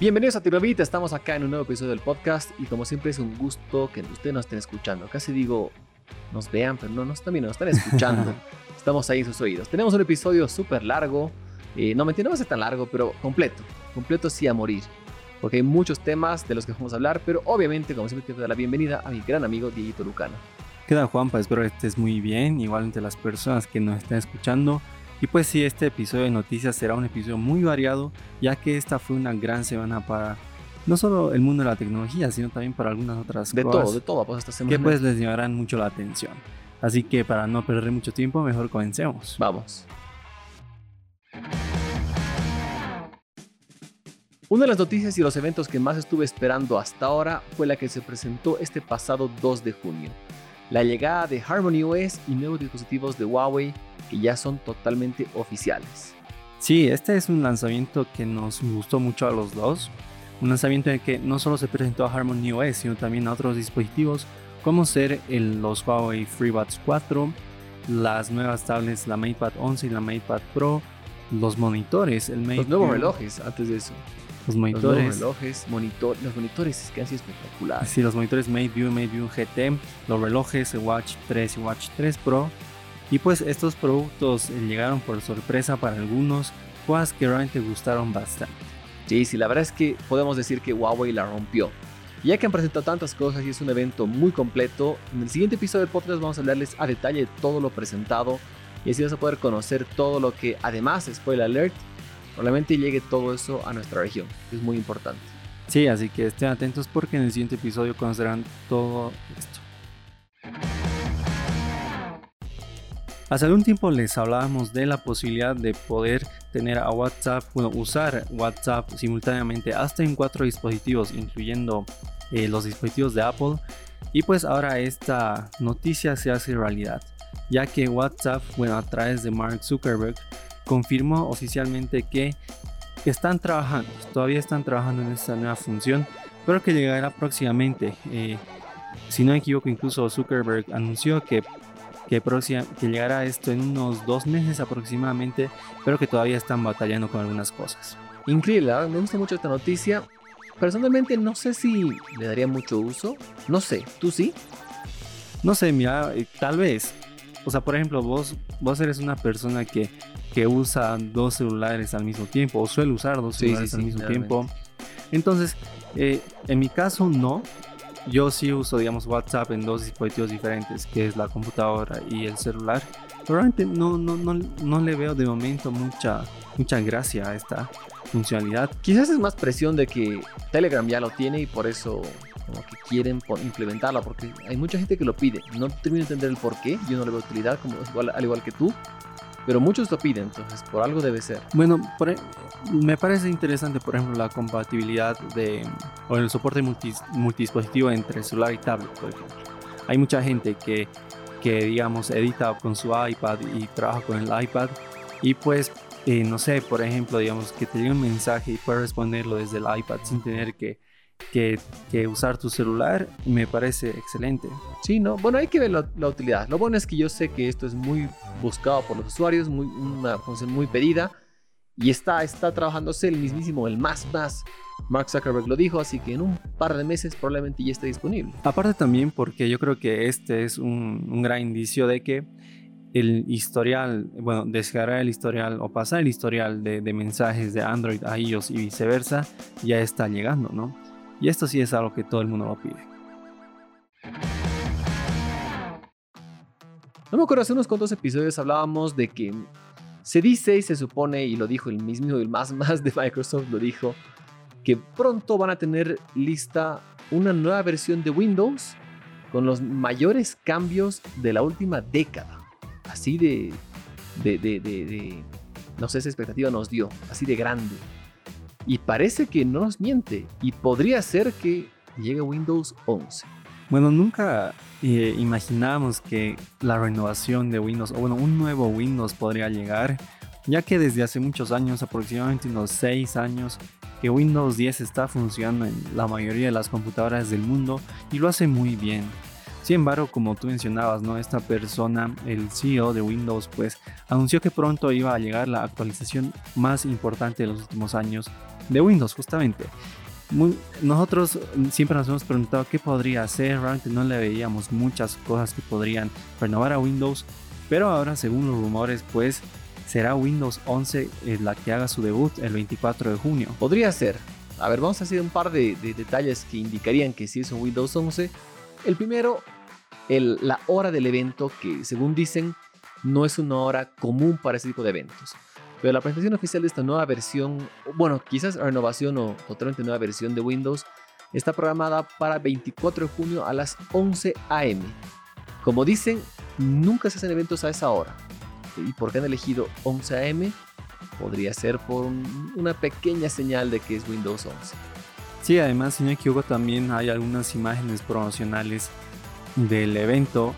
Bienvenidos a Tirobit, estamos acá en un nuevo episodio del podcast y como siempre es un gusto que ustedes nos estén escuchando. Casi digo, nos vean, pero no, nos también nos están escuchando. estamos ahí en sus oídos. Tenemos un episodio súper largo, eh, no me entiendo, no va a ser tan largo, pero completo, completo sí a morir. Porque hay muchos temas de los que vamos a hablar, pero obviamente, como siempre, quiero dar la bienvenida a mi gran amigo Dieguito Lucano. ¿Qué tal, Juanpa? Espero que estés muy bien, igual entre las personas que nos están escuchando. Y pues sí, este episodio de noticias será un episodio muy variado, ya que esta fue una gran semana para no solo el mundo de la tecnología, sino también para algunas otras de cosas. De todo, de todo, pues esta semana. Que pues les llamarán mucho la atención. Así que para no perder mucho tiempo, mejor comencemos. Vamos. Una de las noticias y los eventos que más estuve esperando hasta ahora fue la que se presentó este pasado 2 de junio. La llegada de Harmony OS y nuevos dispositivos de Huawei que ya son totalmente oficiales. Sí, este es un lanzamiento que nos gustó mucho a los dos. Un lanzamiento en el que no solo se presentó a Harmony OS, sino también a otros dispositivos como ser el, los Huawei FreeBuds 4, las nuevas tablets, la MatePad 11 y la MatePad Pro, los monitores, el Mate los nuevos relojes antes de eso. Los monitores. Los relojes, monitor, los monitores es que así espectacular. Sí, los monitores MateView, MateView GT, los relojes, el Watch 3 y Watch 3 Pro y pues estos productos eh, llegaron por sorpresa para algunos, cosas que realmente gustaron bastante. Sí, sí, la verdad es que podemos decir que Huawei la rompió. Ya que han presentado tantas cosas y es un evento muy completo, en el siguiente episodio del podcast vamos a hablarles a detalle de todo lo presentado y así vas a poder conocer todo lo que, además, spoiler alert, probablemente llegue todo eso a nuestra región, es muy importante. Sí, así que estén atentos porque en el siguiente episodio conocerán todo esto. Hace algún tiempo les hablábamos de la posibilidad de poder tener a WhatsApp, bueno, usar WhatsApp simultáneamente hasta en cuatro dispositivos, incluyendo eh, los dispositivos de Apple. Y pues ahora esta noticia se hace realidad, ya que WhatsApp, bueno, a través de Mark Zuckerberg, confirmó oficialmente que están trabajando, todavía están trabajando en esta nueva función, pero que llegará próximamente. Eh, si no me equivoco, incluso Zuckerberg anunció que que, que llegará esto en unos dos meses aproximadamente, pero que todavía están batallando con algunas cosas. Increíble, me gusta mucho esta noticia. Personalmente no sé si le daría mucho uso. No sé, ¿tú sí? No sé, mira, eh, tal vez. O sea, por ejemplo, vos, vos eres una persona que, que usa dos celulares al mismo tiempo, o suele usar dos celulares al mismo tiempo. Entonces, eh, en mi caso no, yo sí uso, digamos, WhatsApp en dos dispositivos diferentes, que es la computadora y el celular. realmente no, no, no, no le veo de momento mucha, mucha gracia a esta funcionalidad. Quizás es más presión de que Telegram ya lo tiene y por eso como que quieren implementarla, porque hay mucha gente que lo pide. No termino de entender el por qué, yo no le veo utilidad, como igual, al igual que tú. Pero muchos lo piden, entonces por algo debe ser. Bueno, e, me parece interesante, por ejemplo, la compatibilidad de, o el soporte multidispositivo entre celular y tablet, por ejemplo. Hay mucha gente que, que, digamos, edita con su iPad y trabaja con el iPad y pues, eh, no sé, por ejemplo, digamos, que te un mensaje y puedes responderlo desde el iPad sin tener que que, usar tu celular me parece excelente. Sí, ¿no? Bueno, hay que ver la, utilidad. Lo bueno es que yo sé que esto es muy buscado por los usuarios, muy, una función muy pedida y está, está trabajándose el mismísimo, el más más. Mark Zuckerberg lo dijo, así que en un par de meses probablemente ya esté disponible. Aparte también porque yo creo que este es un, gran indicio de que el historial, bueno, descargar el historial o pasar el historial de, de mensajes de Android a iOS y viceversa ya está llegando, ¿no? Y esto sí es algo que todo el mundo lo pide. No me acuerdo, hace unos cuantos episodios hablábamos de que se dice y se supone, y lo dijo el mismo, el más más de Microsoft, lo dijo, que pronto van a tener lista una nueva versión de Windows con los mayores cambios de la última década. Así de, de, de, de no sé, esa expectativa nos dio, así de grande. Y parece que no nos miente. Y podría ser que llegue Windows 11. Bueno, nunca eh, imaginamos que la renovación de Windows, o bueno, un nuevo Windows podría llegar, ya que desde hace muchos años, aproximadamente unos 6 años, que Windows 10 está funcionando en la mayoría de las computadoras del mundo y lo hace muy bien. Sin embargo, como tú mencionabas, ¿no? Esta persona, el CEO de Windows, pues anunció que pronto iba a llegar la actualización más importante de los últimos años de Windows, justamente. nosotros siempre nos hemos preguntado qué podría hacer, realmente no le veíamos muchas cosas que podrían renovar a Windows, pero ahora según los rumores pues será Windows 11 eh, la que haga su debut el 24 de junio. Podría ser. A ver, vamos a hacer un par de, detalles que indicarían que sí es un Windows 11. El primero, el, la hora del evento, que según dicen no es una hora común para ese tipo de eventos. Pero la presentación oficial de esta nueva versión, bueno, quizás renovación o totalmente nueva versión de Windows, está programada para 24 de junio a las 11 am. Como dicen, nunca se hacen eventos a esa hora. ¿Y por qué han elegido 11 am? Podría ser por una pequeña señal de que es Windows 11. Sí, además, si no equivoco, también hay algunas imágenes promocionales del evento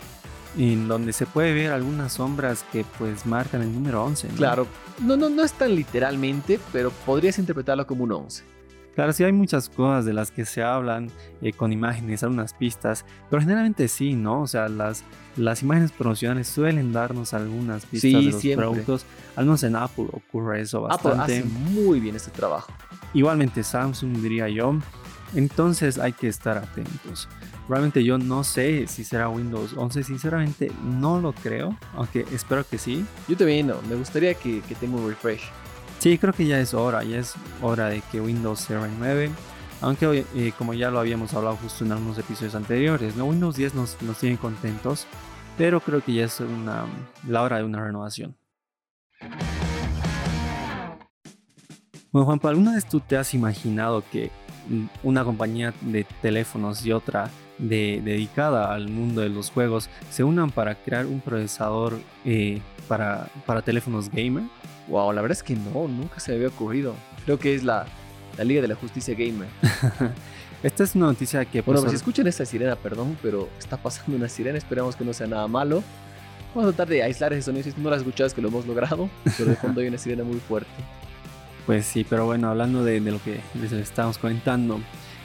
en donde se puede ver algunas sombras que pues marcan el número 11. Claro, no, no, no es tan literalmente, pero podrías interpretarlo como un 11. Claro, sí hay muchas cosas de las que se hablan eh, con imágenes, algunas pistas, pero generalmente sí, ¿no? O sea, las, las imágenes promocionales suelen darnos algunas pistas de los productos. Al menos en Apple ocurre eso bastante. Apple hace muy bien este trabajo. Igualmente Samsung, diría yo. Entonces hay que estar atentos. Realmente yo no sé si será Windows 11, sinceramente no lo creo, aunque espero que sí. Yo también no, me gustaría que, que tenga un refresh. Sí, creo que ya es hora, ya es hora de que Windows se renueve. Aunque eh, como ya lo habíamos hablado justo en algunos episodios anteriores, ¿no? Windows 10 nos, nos tiene contentos, pero creo que ya es una, la hora de una renovación. Bueno, Juanpa, ¿alguna vez tú te has imaginado que una compañía de teléfonos y otra de, dedicada al mundo de los juegos se unan para crear un procesador eh, para, para teléfonos gamer? Wow, la verdad es que no, nunca se me había ocurrido. Creo que es la, la Liga de la Justicia Gamer. Esta es una noticia que... Bueno, si escuchan esta sirena, perdón, pero está pasando una sirena, esperamos que no sea nada malo. Vamos a tratar de aislar ese sonido, si no la escuchas que lo hemos logrado, pero de fondo hay una sirena muy fuerte. Pues sí, pero bueno, hablando de, de lo que les estamos comentando,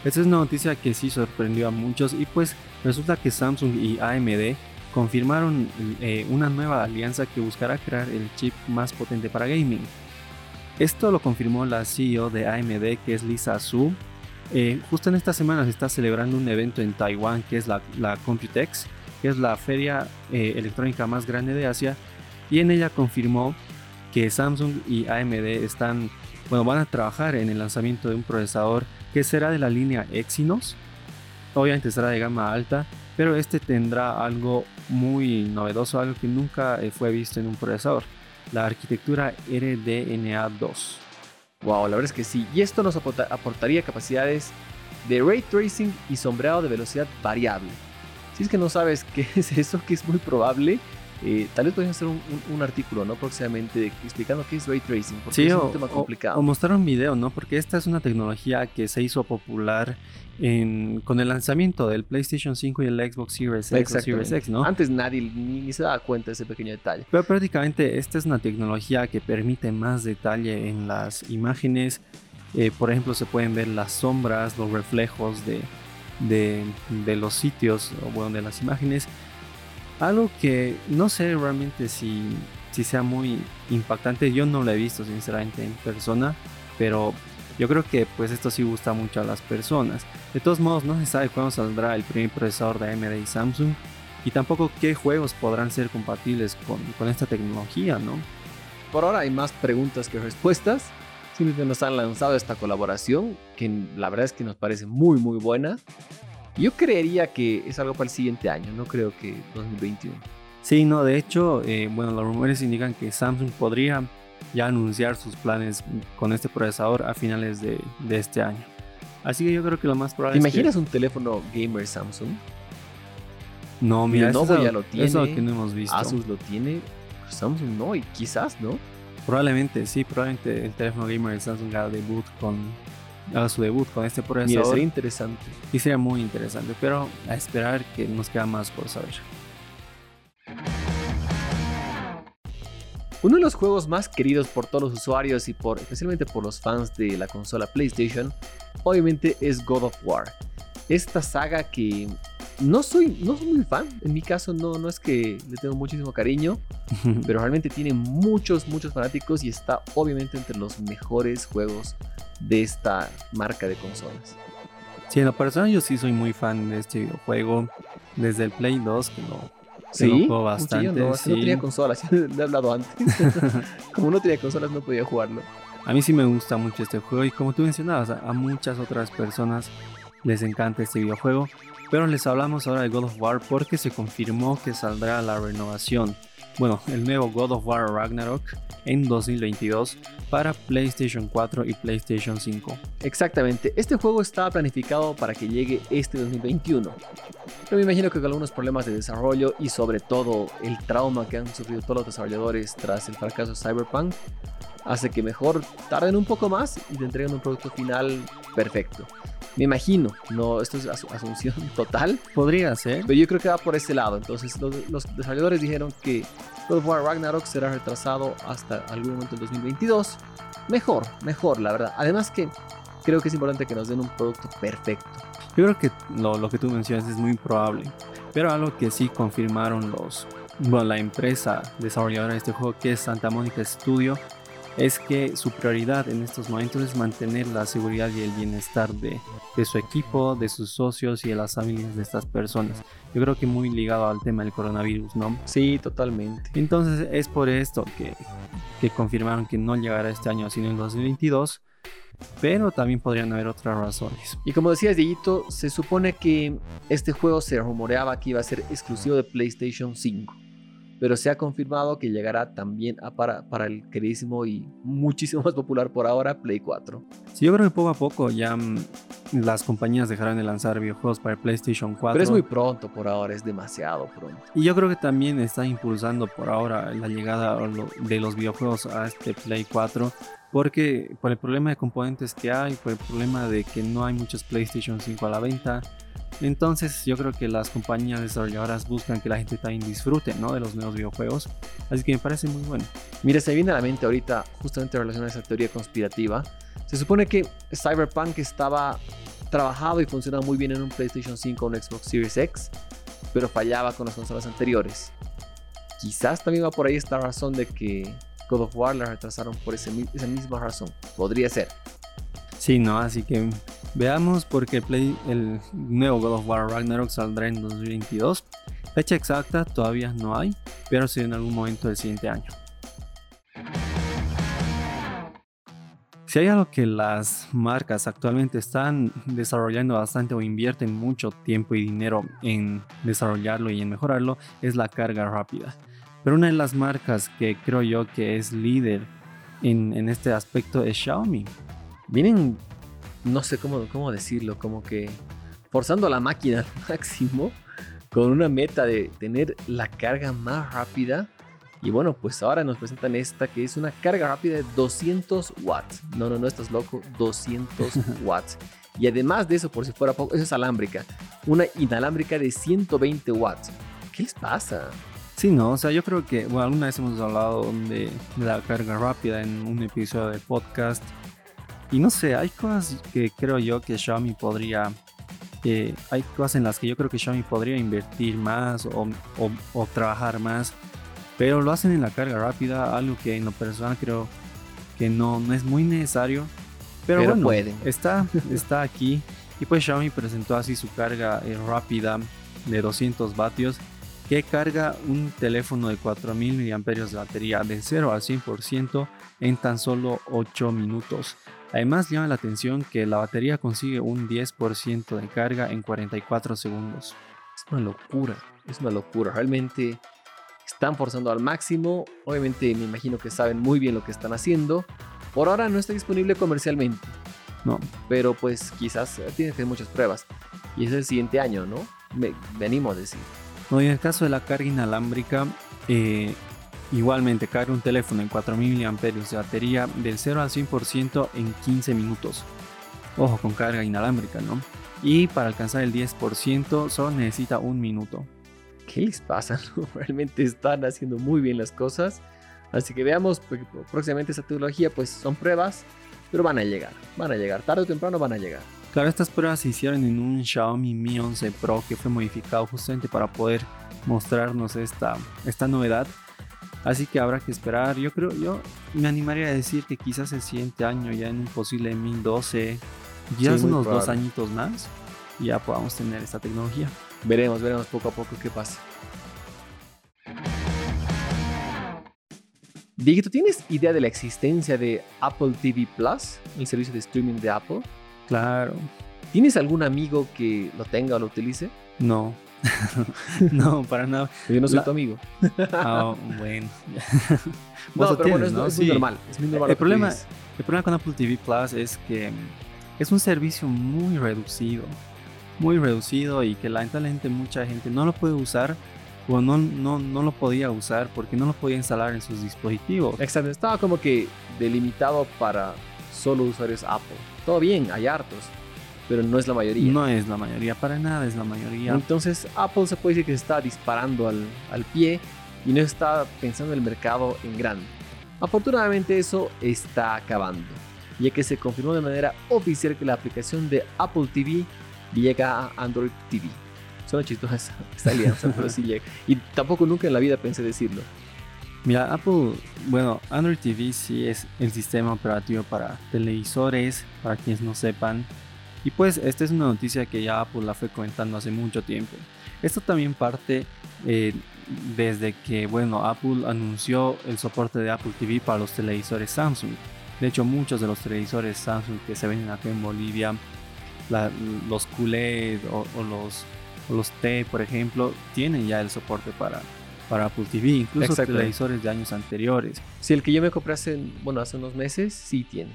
esta es una noticia que sí sorprendió a muchos y pues resulta que Samsung y AMD confirmaron eh, una nueva alianza que buscará crear el chip más potente para gaming. Esto lo confirmó la CEO de AMD, que es Lisa Su. Eh, justo en esta semana se está celebrando un evento en Taiwán, que es la, Computex, que es la feria eh, electrónica más grande de Asia, y en ella confirmó que Samsung y AMD están, bueno, van a trabajar en el lanzamiento de un procesador que será de la línea Exynos. Obviamente será de gama alta pero este tendrá algo muy novedoso, algo que nunca eh, fue visto en un procesador, la arquitectura RDNA2. Wow, la verdad es que sí, y esto nos aportaría capacidades de ray tracing y sombreado de velocidad variable. Si es que no sabes qué es eso, que es muy probable, eh, tal vez podrían hacer un, artículo, ¿no? Próximamente explicando qué es ray tracing, porque es un tema complicado. O, mostrar un video, ¿no? Porque esta es una tecnología que se hizo popular con el lanzamiento del PlayStation 5 y el Xbox Series X, Series X, ¿no? Antes nadie ni, se daba cuenta de ese pequeño detalle. Pero prácticamente esta es una tecnología que permite más detalle en las imágenes. Eh, por ejemplo, se pueden ver las sombras, los reflejos de, de, de los sitios o bueno, de las imágenes algo que no sé realmente si, si sea muy impactante. Yo no lo he visto sinceramente en persona, pero yo creo que pues esto sí gusta mucho a las personas. De todos modos, no se sabe cuándo saldrá el primer procesador de AMD y Samsung y tampoco qué juegos podrán ser compatibles con, con esta tecnología, ¿no? Por ahora hay más preguntas que respuestas. Simplemente nos han lanzado esta colaboración que la verdad es que nos parece muy muy buena. Yo creería que es algo para el siguiente año, no creo que 2021. Sí, no, de hecho, eh, bueno, los rumores indican que Samsung podría ya anunciar sus planes con este procesador a finales de, este año. Así que yo creo que lo más probable ¿Te imaginas un teléfono gamer Samsung? No, mira, Lenovo ya lo tiene. Eso que no hemos visto. Asus lo tiene, Samsung no, y quizás, ¿no? Probablemente, sí, probablemente el teléfono gamer de Samsung haga debut con haga su debut con este procesador. sería interesante. Y sería muy interesante, pero a esperar que nos queda más por saber. Uno de los juegos más queridos por todos los usuarios y por, especialmente por los fans de la consola PlayStation, obviamente es God of War. Esta saga que no soy, no soy muy fan, en mi caso no, no es que le tengo muchísimo cariño, pero realmente tiene muchos, muchos fanáticos y está obviamente entre los mejores juegos de esta marca de consolas. Sí, en lo personal yo sí soy muy fan de este videojuego. Desde el Play 2, que lo, que ¿Sí? lo juego bastante. no, sí. no tenía consolas, le he hablado antes. como no tenía consolas no podía jugarlo. A mí sí me gusta mucho este juego y como tú mencionabas, a, a muchas otras personas les encanta este videojuego. Pero les hablamos ahora de God of War porque se confirmó que saldrá la renovación. Bueno, el nuevo God of War Ragnarok en 2022 para PlayStation 4 y PlayStation 5. Exactamente, este juego estaba planificado para que llegue este 2021. Pero me imagino que con algunos problemas de desarrollo y sobre todo el trauma que han sufrido todos los desarrolladores tras el fracaso de Cyberpunk, hace que mejor tarden un poco más y te entreguen un producto final perfecto. Me imagino, no, esto es asu- asunción total, Podría ser. pero yo creo que va por ese lado. Entonces los, los desarrolladores dijeron que God of War Ragnarok será retrasado hasta algún momento del 2022. Mejor, mejor, la verdad. Además que creo que es importante que nos den un producto perfecto. Yo creo que lo, lo que tú mencionas es muy probable. Pero algo que sí confirmaron los, bueno, la empresa desarrolladora de este juego, que es Santa Mónica Studio, es que su prioridad en estos momentos es mantener la seguridad y el bienestar de, de su equipo, de sus socios y de las familias de estas personas. Yo creo que muy ligado al tema del coronavirus, ¿no? Sí, totalmente. Entonces es por esto que, que confirmaron que no llegará este año, sino en 2022. Pero también podrían haber otras razones. Y como decías, Dieguito, se supone que este juego se rumoreaba que iba a ser exclusivo de PlayStation 5. Pero se ha confirmado que llegará también a para, para el queridísimo y muchísimo más popular por ahora Play 4. Sí, yo creo que poco a poco ya mm, las compañías dejarán de lanzar videojuegos para PlayStation 4. Pero es muy pronto por ahora, es demasiado pronto. Y yo creo que también está impulsando por ahora la llegada de los videojuegos a este Play 4. Porque por el problema de componentes que hay, por el problema de que no hay muchos PlayStation 5 a la venta. Entonces yo creo que las compañías desarrolladoras buscan que la gente también disfrute ¿no? de los nuevos videojuegos. Así que me parece muy bueno. Mira, se viene a la mente ahorita, justamente relacionada a esa teoría conspirativa. Se supone que Cyberpunk estaba trabajado y funcionaba muy bien en un PlayStation 5 o un Xbox Series X, pero fallaba con las consolas anteriores. Quizás también va por ahí esta razón de que God of War la retrasaron por ese esa misma razón. Podría ser. Sí, no, así que veamos porque Play, el nuevo God of War Ragnarok saldrá en 2022. Fecha exacta todavía no hay, pero sí en algún momento del siguiente año. Si hay algo que las marcas actualmente están desarrollando bastante o invierten mucho tiempo y dinero en desarrollarlo y en mejorarlo, es la carga rápida. Pero una de las marcas que creo yo que es líder en, este aspecto es Xiaomi. Vienen, no sé cómo, cómo decirlo, como que forzando la máquina al máximo con una meta de tener la carga más rápida. Y bueno, pues ahora nos presentan esta que es una carga rápida de 200 watts. No, no, no, estás loco, 200 watts. Y además de eso, por si fuera poco, eso es alámbrica. Una inalámbrica de 120 watts. ¿Qué les pasa? Sí, no, o sea, yo creo que, bueno, alguna vez hemos hablado de, de la carga rápida en un episodio del podcast. Y no sé, hay cosas que creo yo que Xiaomi podría, eh, hay cosas en las que yo creo que Xiaomi podría invertir más o, o- o trabajar más. Pero lo hacen en la carga rápida, algo que en lo personal creo que no, no es muy necesario. Pero, Pero bueno, pueden. Está, está aquí. Y pues Xiaomi presentó así su carga eh, rápida de 200 vatios que carga un teléfono de 4000 mAh de batería de 0 al 100% en tan solo 8 minutos. Además llama la atención que la batería consigue un 10% de carga en 44 segundos. Es una locura, es una locura. Realmente están forzando al máximo. Obviamente me imagino que saben muy bien lo que están haciendo. Por ahora no está disponible comercialmente. No, Pero pues quizás eh, tiene que hacer muchas pruebas. Y es el siguiente año, ¿no? Me, me animo a decir. No, y en el caso de la carga inalámbrica, eh, igualmente carga un teléfono en 4000 mAh de batería del 0 al 100% en 15 minutos. Ojo con carga inalámbrica, ¿no? Y para alcanzar el 10% solo necesita un minuto. ¿Qué les pasa? no? Realmente están haciendo muy bien las cosas. Así que veamos, porque próximamente esa tecnología pues son pruebas, pero van a llegar. Van a llegar, tarde o temprano van a llegar. Claro, estas pruebas se hicieron en un Xiaomi Mi 11 Pro que fue modificado justamente para poder mostrarnos esta, esta novedad. Así que habrá que esperar. Yo creo, yo me animaría a decir que quizás el siguiente año, ya en un posible 2012, ya unos dos añitos más, ya podamos tener esta tecnología. Veremos, veremos poco a poco qué pasa. Dieguito, ¿tienes idea de la existencia de Apple TV Plus, el servicio de streaming de Apple? Claro. ¿Tienes algún amigo que lo tenga o lo utilice? No. no, para nada. Yo no soy tu amigo. Ah, bueno. no, pero bueno, es, ¿no? es, muy normal. Es muy normal el, problema, el problema con Apple TV Plus es que es un servicio muy reducido. Muy reducido y que lamentablemente mucha gente no lo puede usar o no, no, no lo podía usar porque no lo podía instalar en sus dispositivos. Exacto, estaba como que delimitado para solo usuarios Apple. Todo bien, hay hartos, pero no es la mayoría. No es la mayoría, para nada es la mayoría. Entonces Apple se puede decir que se está disparando al, al pie y no está pensando en el mercado en grande. Afortunadamente eso está acabando, ya que se confirmó de manera oficial que la aplicación de Apple TV llega a Android TV. Suena chistosa esta alianza, pero sí llega. Y tampoco nunca en la vida pensé decirlo. Mira, Apple, bueno, Android TV sí es el sistema operativo para televisores, para quienes no sepan. Y pues esta es una noticia que ya Apple la fue comentando hace mucho tiempo. Esto también parte eh, desde que, bueno, Apple anunció el soporte de Apple TV para los televisores Samsung. De hecho, muchos de los televisores Samsung que se venden acá en Bolivia, los QLED o, los, los T, por ejemplo, tienen ya el soporte para, para Apple TV, incluso televisores de años anteriores. Si el que yo me compré hace, bueno, hace unos meses, sí tiene.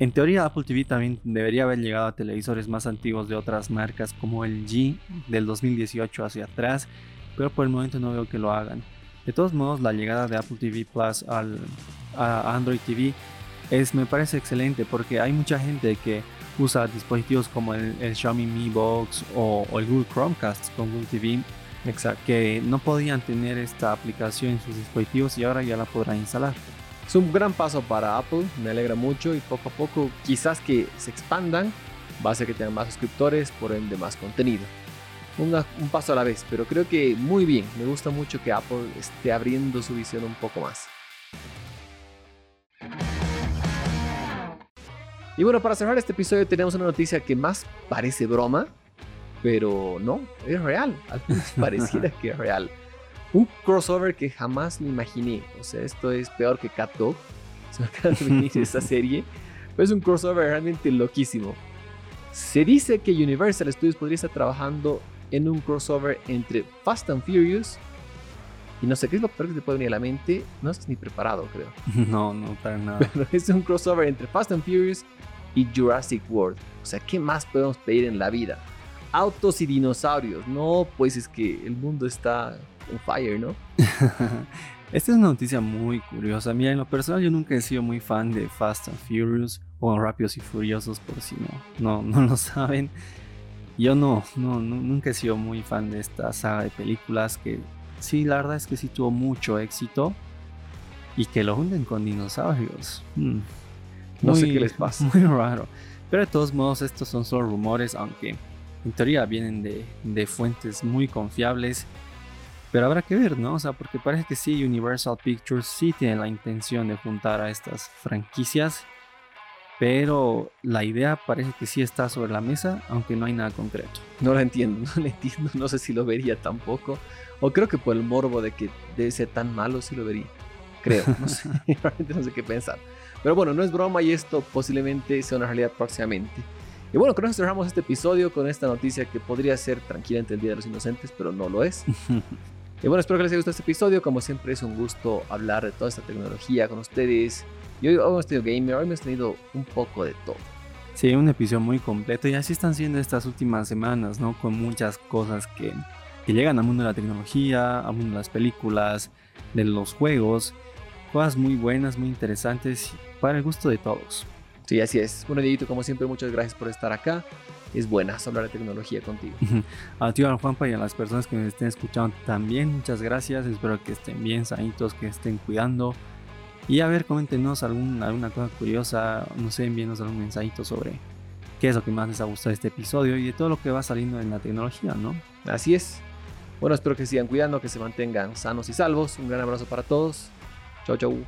En teoría, Apple TV también debería haber llegado a televisores más antiguos de otras marcas como el G del 2018 hacia atrás, pero por el momento no veo que lo hagan. De todos modos, la llegada de Apple TV Plus al, a Android TV es, me parece excelente porque hay mucha gente que usa dispositivos como el, Xiaomi Mi Box o, el Google Chromecast con Google TV Exacto. que no podían tener esta aplicación en sus dispositivos y ahora ya la podrán instalar. Es un gran paso para Apple, me alegra mucho y poco a poco quizás que se expandan, va a hacer que tengan más suscriptores, por ende más contenido. un paso a la vez, pero creo que muy bien, me gusta mucho que Apple esté abriendo su visión un poco más. Y bueno, para cerrar este episodio tenemos una noticia que más parece broma, pero no, es real. Al menos pareciera que es real. Un crossover que jamás me imaginé. O sea, esto es peor que Cat Dog. Se me acaba de venir esta serie. Pero es un crossover realmente loquísimo. Se dice que Universal Studios podría estar trabajando en un crossover entre Fast and Furious y no sé qué es lo peor que te puede venir a la mente. No estás ni preparado, creo. No, no, para nada. Pero es un crossover entre Fast and Furious y Jurassic World. O sea, ¿qué más podemos pedir en la vida? Autos y dinosaurios. No, pues es que el mundo está en fire, ¿no? Esta es una noticia muy curiosa. Mira, en lo personal yo nunca he sido muy fan de Fast and Furious o Rápidos y Furiosos por si no, no, no lo saben. Yo no, no, nunca he sido muy fan de esta saga de películas que sí, la verdad es que sí tuvo mucho éxito y que lo hunden con dinosaurios. Hmm. No sé qué les pasa. Muy raro. Pero de todos modos, estos son solo rumores, aunque en teoría vienen de, de fuentes muy confiables. Pero habrá que ver, ¿no? O sea, porque parece que sí, Universal Pictures sí tiene la intención de juntar a estas franquicias. Pero la idea parece que sí está sobre la mesa, aunque no hay nada concreto. No la entiendo, no la entiendo. No sé si lo vería tampoco. O creo que por el morbo de que debe ser tan malo, sí lo vería. Creo, no sé. Realmente no sé qué pensar. Pero bueno, no es broma y esto posiblemente sea una realidad próximamente. Y bueno, con eso cerramos este episodio con esta noticia que podría ser tranquilamente el Día de los Inocentes, pero no lo es. y bueno, espero que les haya gustado este episodio. Como siempre es un gusto hablar de toda esta tecnología con ustedes. Y hoy hemos tenido gamer, hoy hemos tenido un poco de todo. Sí, un episodio muy completo y así están siendo estas últimas semanas, ¿no? Con muchas cosas que, que llegan al mundo de la tecnología, al mundo de las películas, de los juegos cosas muy buenas, muy interesantes para el gusto de todos. Sí, así es. Bueno, Dieguito, como siempre, muchas gracias por estar acá. Es buena hablar de tecnología contigo. a ti, a Juanpa, y a las personas que me estén escuchando también, muchas gracias. Espero que estén bien, sanitos, que estén cuidando. Y a ver, coméntenos alguna cosa curiosa, no sé, envíenos algún mensajito sobre qué es lo que más les ha gustado de este episodio y de todo lo que va saliendo en la tecnología, ¿no? Así es. Bueno, espero que sigan cuidando, que se mantengan sanos y salvos. Un gran abrazo para todos. Cho.